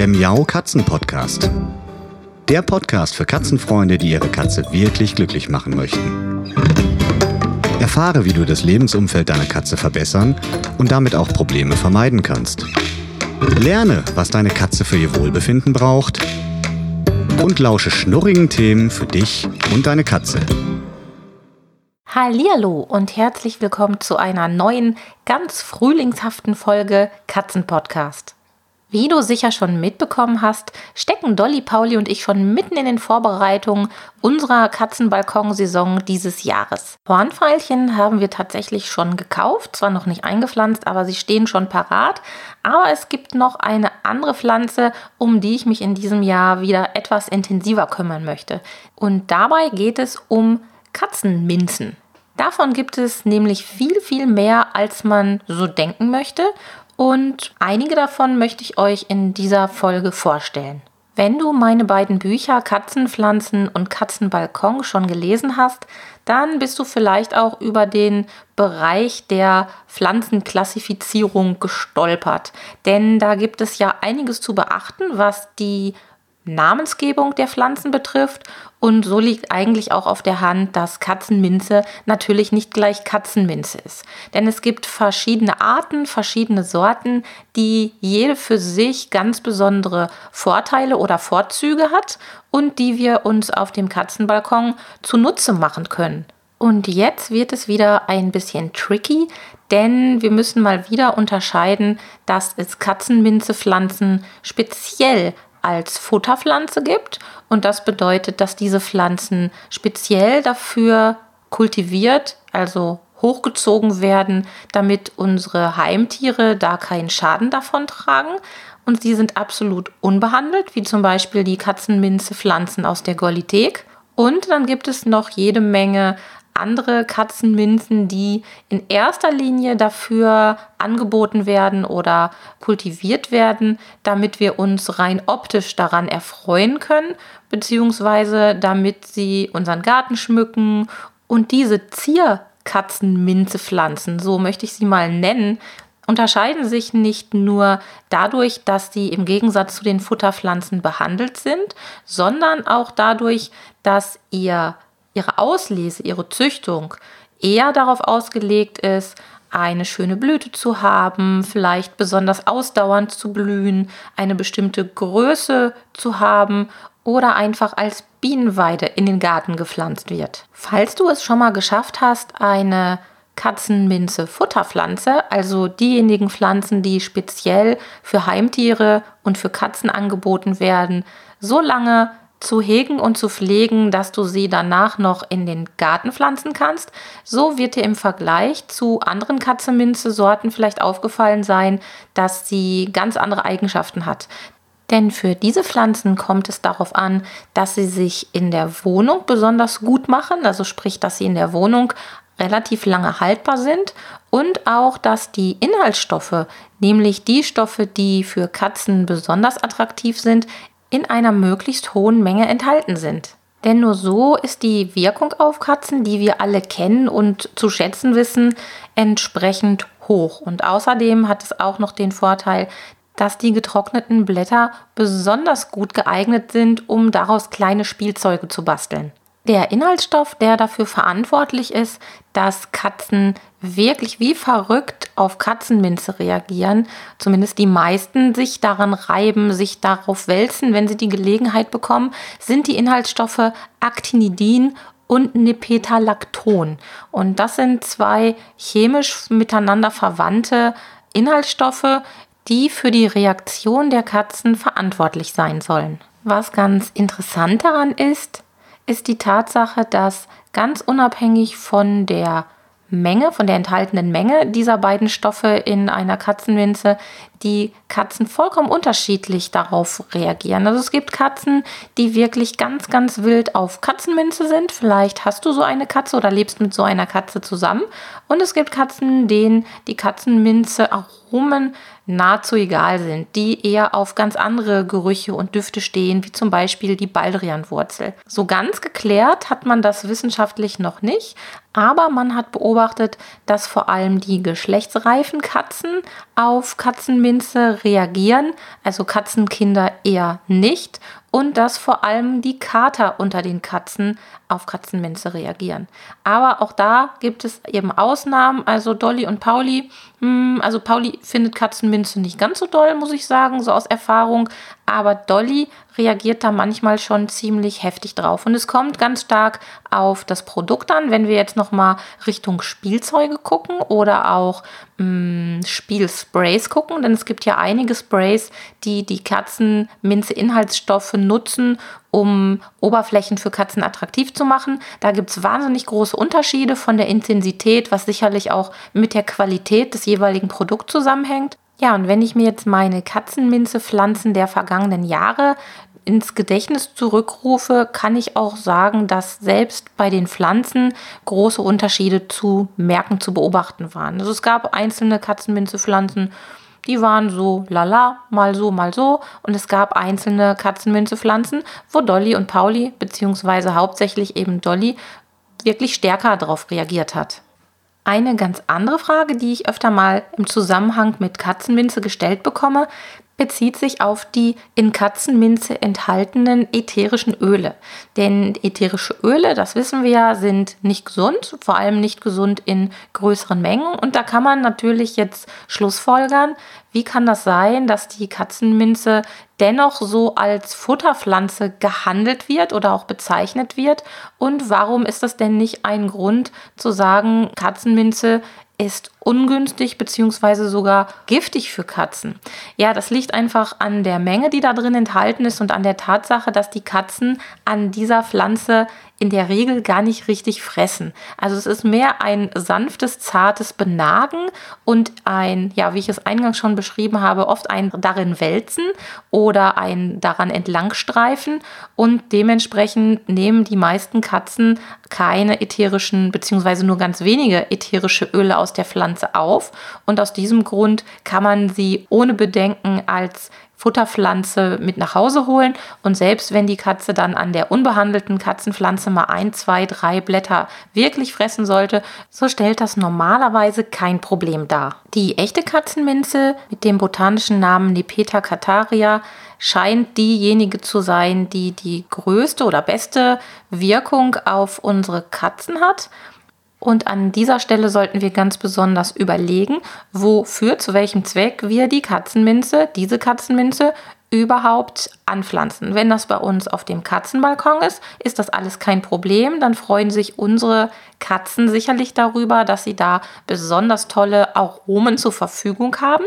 der Miau Katzen Podcast. Der Podcast für Katzenfreunde, die ihre Katze wirklich glücklich machen möchten. Erfahre, wie du das Lebensumfeld deiner Katze verbessern und damit auch Probleme vermeiden kannst. Lerne, was deine Katze für ihr Wohlbefinden braucht und lausche schnurrigen Themen für dich und deine Katze. Hallihallo und herzlich willkommen zu einer neuen, ganz frühlingshaften Folge Katzenpodcast. Wie du sicher schon mitbekommen hast, stecken Dolly, Pauli und ich schon mitten in den Vorbereitungen unserer Katzenbalkonsaison dieses Jahres. Hornfeilchen haben wir tatsächlich schon gekauft, zwar noch nicht eingepflanzt, aber sie stehen schon parat. Aber es gibt noch eine andere Pflanze, um die ich mich in diesem Jahr wieder etwas intensiver kümmern möchte. Und dabei geht es um Katzenminzen. Davon gibt es nämlich viel, viel mehr, als man so denken möchte. Und einige davon möchte ich euch in dieser Folge vorstellen. Wenn du meine beiden Bücher Katzenpflanzen und Katzenbalkon schon gelesen hast, dann bist du vielleicht auch über den Bereich der Pflanzenklassifizierung gestolpert. Denn da gibt es ja einiges zu beachten, was die Namensgebung der Pflanzen betrifft. Und so liegt eigentlich auch auf der Hand, dass Katzenminze natürlich nicht gleich Katzenminze ist. Denn es gibt verschiedene Arten, verschiedene Sorten, die jede für sich ganz besondere Vorteile oder Vorzüge hat und die wir uns auf dem Katzenbalkon zunutze machen können. Und jetzt wird es wieder ein bisschen tricky, denn wir müssen mal wieder unterscheiden, dass es Katzenminzepflanzen speziell als Futterpflanze gibt. Und das bedeutet, dass diese Pflanzen speziell dafür kultiviert, also hochgezogen werden, damit unsere Heimtiere da keinen Schaden davon tragen. Und sie sind absolut unbehandelt, wie zum Beispiel die Katzenminze-Pflanzen aus der Golithek. Und dann gibt es noch jede Menge andere Katzenminzen, die in erster Linie dafür angeboten werden oder kultiviert werden, damit wir uns rein optisch daran erfreuen können, beziehungsweise damit sie unseren Garten schmücken und diese Zierkatzenminzepflanzen, so möchte ich sie mal nennen, unterscheiden sich nicht nur dadurch, dass sie im Gegensatz zu den Futterpflanzen behandelt sind, sondern auch dadurch, dass ihr ihre Auslese, ihre Züchtung eher darauf ausgelegt ist, eine schöne Blüte zu haben, vielleicht besonders ausdauernd zu blühen, eine bestimmte Größe zu haben oder einfach als Bienenweide in den Garten gepflanzt wird. Falls du es schon mal geschafft hast, eine Katzenminze Futterpflanze, also diejenigen Pflanzen, die speziell für Heimtiere und für Katzen angeboten werden, so lange zu hegen und zu pflegen, dass du sie danach noch in den Garten pflanzen kannst. So wird dir im Vergleich zu anderen Katzenminze-Sorten vielleicht aufgefallen sein, dass sie ganz andere Eigenschaften hat. Denn für diese Pflanzen kommt es darauf an, dass sie sich in der Wohnung besonders gut machen, also sprich, dass sie in der Wohnung relativ lange haltbar sind und auch, dass die Inhaltsstoffe, nämlich die Stoffe, die für Katzen besonders attraktiv sind, in einer möglichst hohen Menge enthalten sind. Denn nur so ist die Wirkung auf Katzen, die wir alle kennen und zu schätzen wissen, entsprechend hoch. Und außerdem hat es auch noch den Vorteil, dass die getrockneten Blätter besonders gut geeignet sind, um daraus kleine Spielzeuge zu basteln. Der Inhaltsstoff, der dafür verantwortlich ist, dass Katzen wirklich wie verrückt auf Katzenminze reagieren, zumindest die meisten sich daran reiben, sich darauf wälzen, wenn sie die Gelegenheit bekommen, sind die Inhaltsstoffe Actinidin und Nepetalacton. Und das sind zwei chemisch miteinander verwandte Inhaltsstoffe, die für die Reaktion der Katzen verantwortlich sein sollen. Was ganz interessant daran ist, ist die Tatsache, dass ganz unabhängig von der Menge, von der enthaltenen Menge dieser beiden Stoffe in einer Katzenminze, die Katzen vollkommen unterschiedlich darauf reagieren. Also es gibt Katzen, die wirklich ganz, ganz wild auf Katzenminze sind. Vielleicht hast du so eine Katze oder lebst mit so einer Katze zusammen. Und es gibt Katzen, denen die Katzenminze Aromen nahezu egal sind, die eher auf ganz andere Gerüche und Düfte stehen, wie zum Beispiel die Baldrianwurzel. So ganz geklärt hat man das wissenschaftlich noch nicht, aber man hat beobachtet, dass vor allem die geschlechtsreifen Katzen auf Katzenminze reagieren, also Katzenkinder eher nicht und dass vor allem die Kater unter den Katzen auf Katzenminze reagieren. Aber auch da gibt es eben Ausnahmen. Also Dolly und Pauli, hm, also Pauli findet Katzenminze nicht ganz so doll, muss ich sagen, so aus Erfahrung. Aber Dolly reagiert da manchmal schon ziemlich heftig drauf. Und es kommt ganz stark auf das Produkt an. Wenn wir jetzt nochmal Richtung Spielzeuge gucken oder auch mh, hm, Spielsprays gucken, denn es gibt ja einige Sprays, die die Katzenminze-Inhaltsstoffe nutzen, um Oberflächen für Katzen attraktiv zu machen. Da gibt es wahnsinnig große Unterschiede von der Intensität, was sicherlich auch mit der Qualität des jeweiligen Produkts zusammenhängt. Ja, und wenn ich mir jetzt meine Katzenminzepflanzen der vergangenen Jahre ins Gedächtnis zurückrufe, kann ich auch sagen, dass selbst bei den Pflanzen große Unterschiede zu merken, zu beobachten waren. Also es gab einzelne Katzenminzepflanzen, die waren so lala, mal so, mal so. Und es gab einzelne Katzenminzepflanzen, wo Dolly und Pauli, beziehungsweise hauptsächlich eben Dolly, wirklich stärker darauf reagiert hat. Eine ganz andere Frage, die ich öfter mal im Zusammenhang mit Katzenminze gestellt bekomme, bezieht sich auf die in Katzenminze enthaltenen ätherischen Öle. Denn ätherische Öle, das wissen wir ja, sind nicht gesund, vor allem nicht gesund in größeren Mengen. Und da kann man natürlich jetzt Schlussfolgern, wie kann das sein, dass die Katzenminze dennoch so als Futterpflanze gehandelt wird oder auch bezeichnet wird? Und warum ist das denn nicht ein Grund zu sagen, Katzenminze ist ungünstig bzw. sogar giftig für Katzen. Ja, das liegt einfach an der Menge, die da drin enthalten ist und an der Tatsache, dass die Katzen an dieser Pflanze in der Regel gar nicht richtig fressen. Also es ist mehr ein sanftes, zartes Benagen und ein, ja, wie ich es eingangs schon beschrieben habe, oft ein darin wälzen oder ein daran entlangstreifen und dementsprechend nehmen die meisten Katzen keine ätherischen bzw. nur ganz wenige ätherische Öle aus der Pflanze auf und aus diesem Grund kann man sie ohne Bedenken als Futterpflanze mit nach Hause holen. Und selbst wenn die Katze dann an der unbehandelten Katzenpflanze mal ein, zwei, drei Blätter wirklich fressen sollte, so stellt das normalerweise kein Problem dar. Die echte Katzenminze mit dem botanischen Namen Nepeta cataria scheint diejenige zu sein, die die größte oder beste Wirkung auf unsere Katzen hat. Und an dieser Stelle sollten wir ganz besonders überlegen, wofür, zu welchem Zweck wir die Katzenminze, diese Katzenminze überhaupt anpflanzen. Wenn das bei uns auf dem Katzenbalkon ist, ist das alles kein Problem. Dann freuen sich unsere Katzen sicherlich darüber, dass sie da besonders tolle Aromen zur Verfügung haben.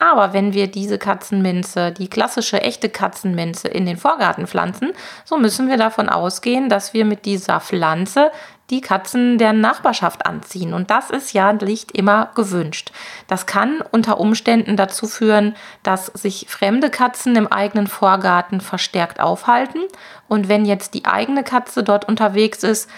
Aber wenn wir diese Katzenminze, die klassische echte Katzenminze in den Vorgarten pflanzen, so müssen wir davon ausgehen, dass wir mit dieser Pflanze die Katzen der Nachbarschaft anziehen. Und das ist ja nicht immer gewünscht. Das kann unter Umständen dazu führen, dass sich fremde Katzen im eigenen Vorgarten verstärkt aufhalten. Und wenn jetzt die eigene Katze dort unterwegs ist,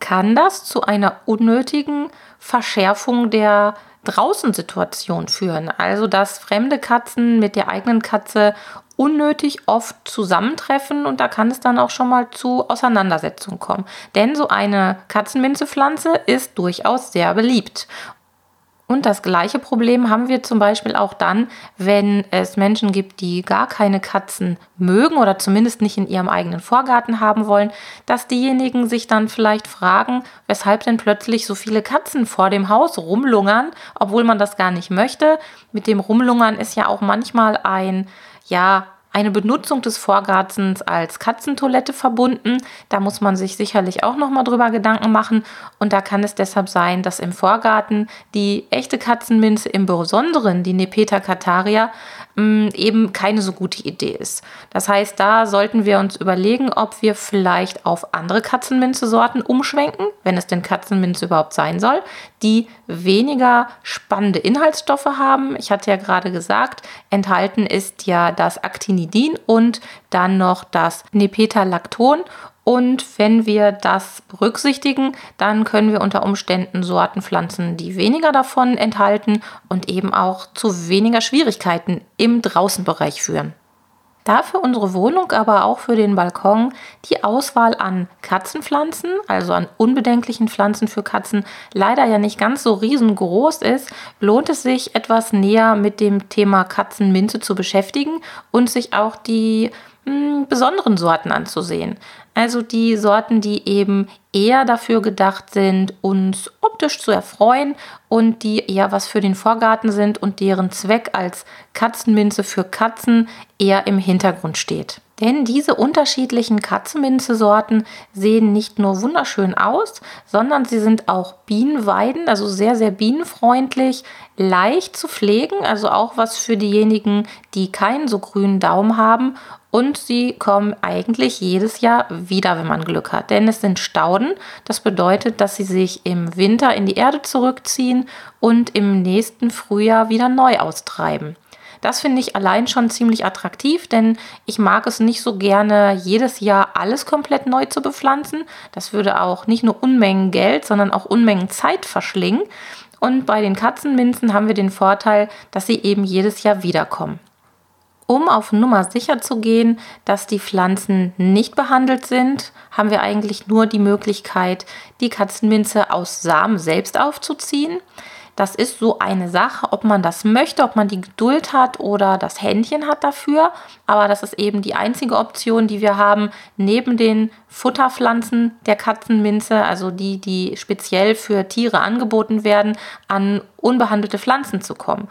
kann das zu einer unnötigen Verschärfung der Draußensituation führen. Also dass fremde Katzen mit der eigenen Katze unnötig oft zusammentreffen und da kann es dann auch schon mal zu Auseinandersetzungen kommen. Denn so eine Katzenminzepflanze ist durchaus sehr beliebt. Und das gleiche Problem haben wir zum Beispiel auch dann, wenn es Menschen gibt, die gar keine Katzen mögen oder zumindest nicht in ihrem eigenen Vorgarten haben wollen, dass diejenigen sich dann vielleicht fragen, weshalb denn plötzlich so viele Katzen vor dem Haus rumlungern, obwohl man das gar nicht möchte. Mit dem Rumlungern ist ja auch manchmal ein, ja, eine Benutzung des Vorgartens als Katzentoilette verbunden. Da muss man sich sicherlich auch noch mal drüber Gedanken machen. Und da kann es deshalb sein, dass im Vorgarten die echte Katzenminze, im Besonderen die Nepeta cataria, mm, eben keine so gute Idee ist. Das heißt, da sollten wir uns überlegen, ob wir vielleicht auf andere Katzenminze-Sorten umschwenken, wenn es denn Katzenminze überhaupt sein soll, die weniger spannende Inhaltsstoffe haben. Ich hatte ja gerade gesagt, enthalten ist ja das Actinidin und dann noch das Nepetalacton Und wenn wir das berücksichtigen, dann können wir unter Umständen Sorten pflanzen, die weniger davon enthalten und eben auch zu weniger Schwierigkeiten im Draußenbereich führen. Da für unsere Wohnung, aber auch für den Balkon die Auswahl an Katzenpflanzen, also an unbedenklichen Pflanzen für Katzen, leider ja nicht ganz so riesengroß ist, lohnt es sich etwas näher mit dem Thema Katzenminze zu beschäftigen und sich auch die mh, besonderen Sorten anzusehen. Also die Sorten, die eben eher dafür gedacht sind, uns optisch zu erfreuen und die eher was für den Vorgarten sind und deren Zweck als Katzenminze für Katzen eher im Hintergrund steht. Denn diese unterschiedlichen Katzenminze-Sorten sehen nicht nur wunderschön aus, sondern sie sind auch Bienenweiden, also sehr, sehr bienenfreundlich, leicht zu pflegen, also auch was für diejenigen, die keinen so grünen Daumen haben und sie kommen eigentlich jedes Jahr wieder, wenn man Glück hat. Denn es sind Stauden. Das bedeutet, dass sie sich im Winter in die Erde zurückziehen und im nächsten Frühjahr wieder neu austreiben. Das finde ich allein schon ziemlich attraktiv, denn ich mag es nicht so gerne, jedes Jahr alles komplett neu zu bepflanzen. Das würde auch nicht nur Unmengen Geld, sondern auch Unmengen Zeit verschlingen. Und bei den Katzenminzen haben wir den Vorteil, dass sie eben jedes Jahr wiederkommen. Um auf Nummer sicher zu gehen, dass die Pflanzen nicht behandelt sind, haben wir eigentlich nur die Möglichkeit, die Katzenminze aus Samen selbst aufzuziehen. Das ist so eine Sache, ob man das möchte, ob man die Geduld hat oder das Händchen hat dafür. Aber das ist eben die einzige Option, die wir haben, neben den Futterpflanzen der Katzenminze, also die, die speziell für Tiere angeboten werden, an unbehandelte Pflanzen zu kommen.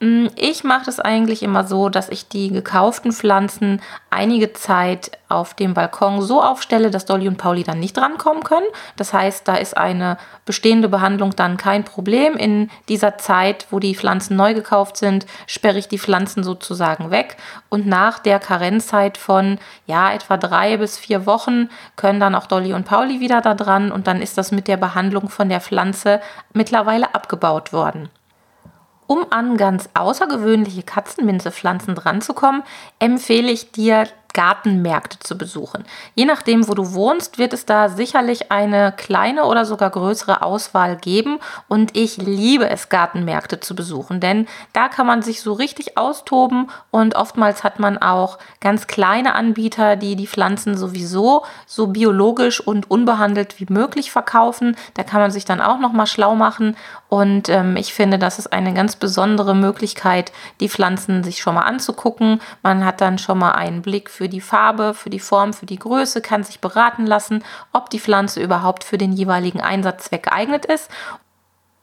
Mm, ich mache das eigentlich immer so, dass ich die gekauften Pflanzen einige Zeit auf dem Balkon so aufstelle, dass Dolly und Pauli dann nicht drankommen können. Das heißt, da ist eine bestehende Behandlung dann kein Problem. In dieser Zeit, wo die Pflanzen neu gekauft sind, sperre ich die Pflanzen sozusagen weg. Und nach der Karenzzeit von ja etwa drei bis vier Wochen können dann auch Dolly und Pauli wieder da dran und dann ist das mit der Behandlung von der Pflanze mittlerweile abgebaut worden. Um an ganz außergewöhnliche Katzenminzepflanzen dranzukommen, empfehle ich dir Gartenmärkte zu besuchen. Je nachdem, wo du wohnst, wird es da sicherlich eine kleine oder sogar größere Auswahl geben. Und ich liebe es, Gartenmärkte zu besuchen, denn da kann man sich so richtig austoben und oftmals hat man auch ganz kleine Anbieter, die die Pflanzen sowieso so biologisch und unbehandelt wie möglich verkaufen. Da kann man sich dann auch noch mal schlau machen und ähm, ich finde, das ist eine ganz besondere Möglichkeit, die Pflanzen sich schon mal anzugucken. Man hat dann schon mal einen Blick für die Farbe, für die Form, für die Größe, kann sich beraten lassen, ob die Pflanze überhaupt für den jeweiligen Einsatzzweck geeignet ist.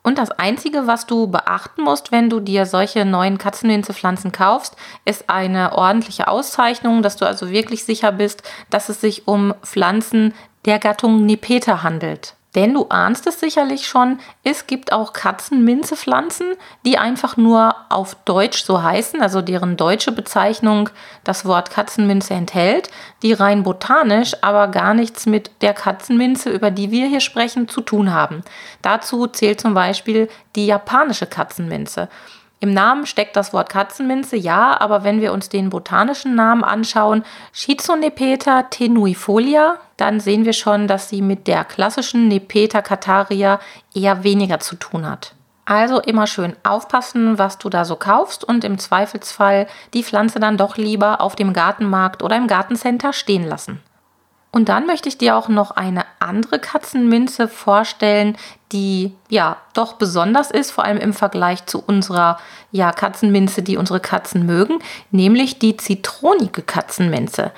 Und das Einzige, was du beachten musst, wenn du dir solche neuen Katzenminzepflanzen kaufst, ist eine ordentliche Auszeichnung, dass du also wirklich sicher bist, dass es sich um Pflanzen der Gattung Nepeta handelt. Denn du ahnst es sicherlich schon, es gibt auch Katzenminzepflanzen, die einfach nur auf Deutsch so heißen, also deren deutsche Bezeichnung das Wort Katzenminze enthält, die rein botanisch aber gar nichts mit der Katzenminze, über die wir hier sprechen, zu tun haben. Dazu zählt zum Beispiel die japanische Katzenminze. Im Namen steckt das Wort Katzenminze, ja, aber wenn wir uns den botanischen Namen anschauen, Schizonepeta tenuifolia, dann sehen wir schon, dass sie mit der klassischen Nepeta cataria eher weniger zu tun hat. Also immer schön aufpassen, was du da so kaufst und im Zweifelsfall die Pflanze dann doch lieber auf dem Gartenmarkt oder im Gartencenter stehen lassen. Und dann möchte ich dir auch noch eine andere Katzenminze vorstellen, die ja doch besonders ist, vor allem im Vergleich zu unserer ja, Katzenminze, die unsere Katzen mögen, nämlich die zitronige Katzenminze.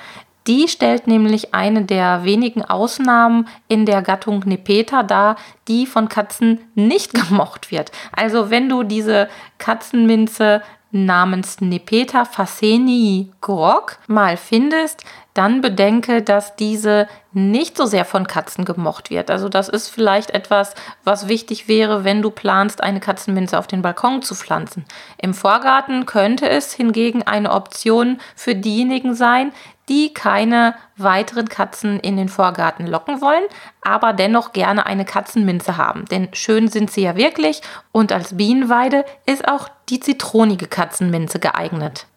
Die stellt nämlich eine der wenigen Ausnahmen in der Gattung Nepeta dar, die von Katzen nicht gemocht wird. Also wenn du diese Katzenminze namens Nepeta faceni grog mal findest, dann bedenke, dass diese nicht so sehr von Katzen gemocht wird. Also das ist vielleicht etwas, was wichtig wäre, wenn du planst, eine Katzenminze auf den Balkon zu pflanzen. Im Vorgarten könnte es hingegen eine Option für diejenigen sein, die keine weiteren Katzen in den Vorgarten locken wollen, aber dennoch gerne eine Katzenminze haben. Denn schön sind sie ja wirklich und als Bienenweide ist auch die zitronige Katzenminze geeignet.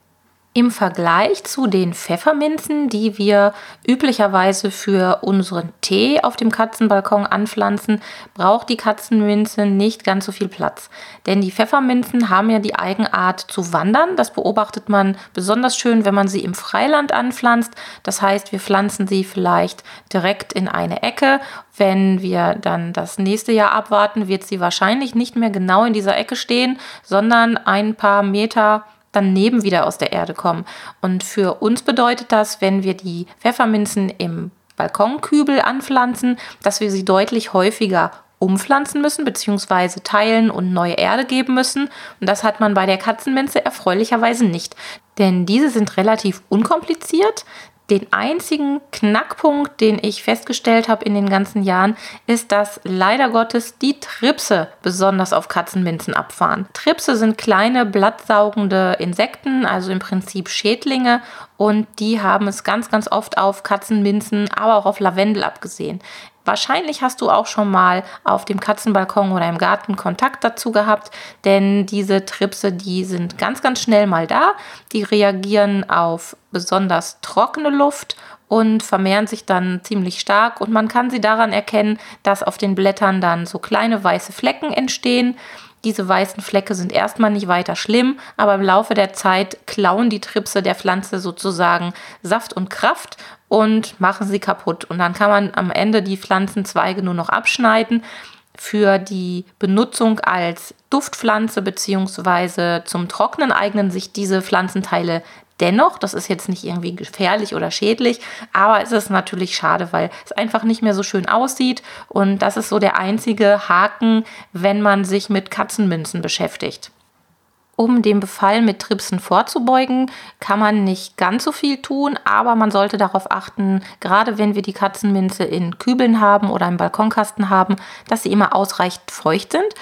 Im Vergleich zu den Pfefferminzen, die wir üblicherweise für unseren Tee auf dem Katzenbalkon anpflanzen, braucht die Katzenminze nicht ganz so viel Platz. Denn die Pfefferminzen haben ja die Eigenart zu wandern. Das beobachtet man besonders schön, wenn man sie im Freiland anpflanzt. Das heißt, wir pflanzen sie vielleicht direkt in eine Ecke. Wenn wir dann das nächste Jahr abwarten, wird sie wahrscheinlich nicht mehr genau in dieser Ecke stehen, sondern ein paar Meter daneben wieder aus der Erde kommen. Und für uns bedeutet das, wenn wir die Pfefferminzen im Balkonkübel anpflanzen, dass wir sie deutlich häufiger umpflanzen müssen, beziehungsweise teilen und neue Erde geben müssen. Und das hat man bei der Katzenminze erfreulicherweise nicht. Denn diese sind relativ unkompliziert. Den einzigen Knackpunkt, den ich festgestellt habe in den ganzen Jahren, ist, dass leider Gottes die Tripse besonders auf Katzenminzen abfahren. Tripse sind kleine blattsaugende Insekten, also im Prinzip Schädlinge und die haben es ganz, ganz oft auf Katzenminzen, aber auch auf Lavendel abgesehen. Wahrscheinlich hast du auch schon mal auf dem Katzenbalkon oder im Garten Kontakt dazu gehabt, denn diese Tripse, die sind ganz, ganz schnell mal da. Die reagieren auf besonders trockene Luft und vermehren sich dann ziemlich stark und man kann sie daran erkennen, dass auf den Blättern dann so kleine weiße Flecken entstehen. Diese weißen Flecke sind erstmal nicht weiter schlimm, aber im Laufe der Zeit klauen die Tripse der Pflanze sozusagen Saft und Kraft und machen sie kaputt. Und dann kann man am Ende die Pflanzenzweige nur noch abschneiden. Für die Benutzung als Duftpflanze bzw. zum Trocknen eignen sich diese Pflanzenteile dennoch. Das ist jetzt nicht irgendwie gefährlich oder schädlich, aber es ist natürlich schade, weil es einfach nicht mehr so schön aussieht. Und das ist so der einzige Haken, wenn man sich mit Katzenmünzen beschäftigt. Um dem Befall mit Tripsen vorzubeugen, kann man nicht ganz so viel tun, aber man sollte darauf achten, gerade wenn wir die Katzenminze in Kübeln haben oder im Balkonkasten haben, dass sie immer ausreichend feucht sind.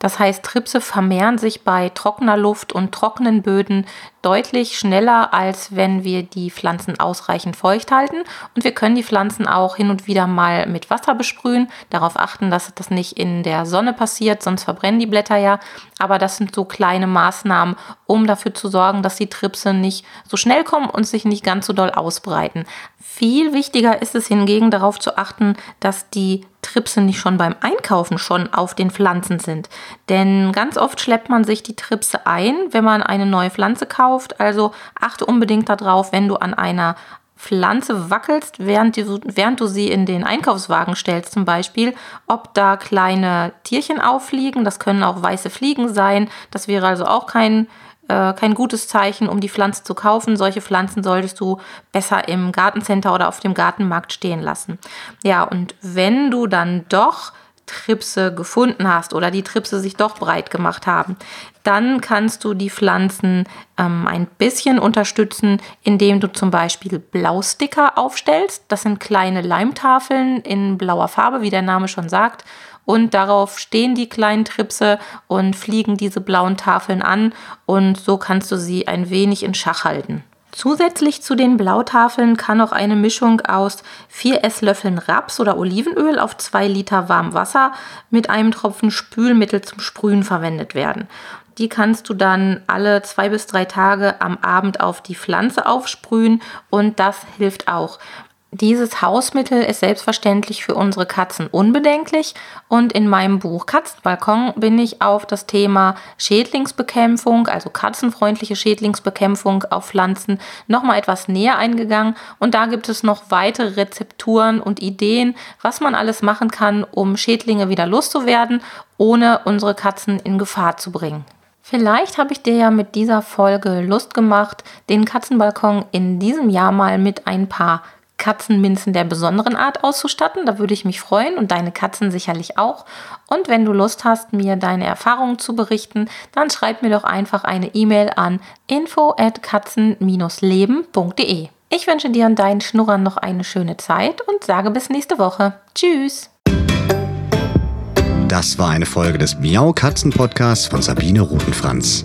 Das heißt, Tripse vermehren sich bei trockener Luft und trockenen Böden deutlich schneller, als wenn wir die Pflanzen ausreichend feucht halten. Und wir können die Pflanzen auch hin und wieder mal mit Wasser besprühen. Darauf achten, dass das nicht in der Sonne passiert, sonst verbrennen die Blätter ja. Aber das sind so kleine Maßnahmen, um dafür zu sorgen, dass die Tripse nicht so schnell kommen und sich nicht ganz so doll ausbreiten. Viel wichtiger ist es hingegen darauf zu achten, dass die Tripse nicht schon beim Einkaufen schon auf den Pflanzen sind. Denn ganz oft schleppt man sich die Tripse ein, wenn man eine neue Pflanze kauft. Also achte unbedingt darauf, wenn du an einer Pflanze wackelst, während du, während du sie in den Einkaufswagen stellst zum Beispiel, ob da kleine Tierchen auffliegen. Das können auch weiße Fliegen sein. Das wäre also auch kein äh, kein gutes Zeichen, um die Pflanze zu kaufen. Solche Pflanzen solltest du besser im Gartencenter oder auf dem Gartenmarkt stehen lassen. Ja, und wenn du dann doch Tripse gefunden hast oder die Tripse sich doch breit gemacht haben, dann kannst du die Pflanzen ähm, ein bisschen unterstützen, indem du zum Beispiel Blausticker aufstellst. Das sind kleine Leimtafeln in blauer Farbe, wie der Name schon sagt und darauf stehen die kleinen Tripse und fliegen diese blauen Tafeln an und so kannst du sie ein wenig in Schach halten. Zusätzlich zu den Blautafeln kann auch eine Mischung aus 4 Esslöffeln Raps- oder Olivenöl auf 2 Liter warmem Wasser mit einem Tropfen Spülmittel zum Sprühen verwendet werden. Die kannst du dann alle zwei bis drei Tage am Abend auf die Pflanze aufsprühen und das hilft auch. Dieses Hausmittel ist selbstverständlich für unsere Katzen unbedenklich und in meinem Buch Katzenbalkon bin ich auf das Thema Schädlingsbekämpfung, also katzenfreundliche Schädlingsbekämpfung auf Pflanzen nochmal etwas näher eingegangen und da gibt es noch weitere Rezepturen und Ideen, was man alles machen kann, um Schädlinge wieder loszuwerden, ohne unsere Katzen in Gefahr zu bringen. Vielleicht habe ich dir ja mit dieser Folge Lust gemacht, den Katzenbalkon in diesem Jahr mal mit ein paar Katzenminzen der besonderen Art auszustatten. Da würde ich mich freuen und deine Katzen sicherlich auch. Und wenn du Lust hast, mir deine Erfahrungen zu berichten, dann schreib mir doch einfach eine E-Mail an info at katzen-leben.de. Ich wünsche dir und deinen Schnurrern noch eine schöne Zeit und sage bis nächste Woche. Tschüss! Das war eine Folge des Miau Katzen Podcasts von Sabine Rutenfranz.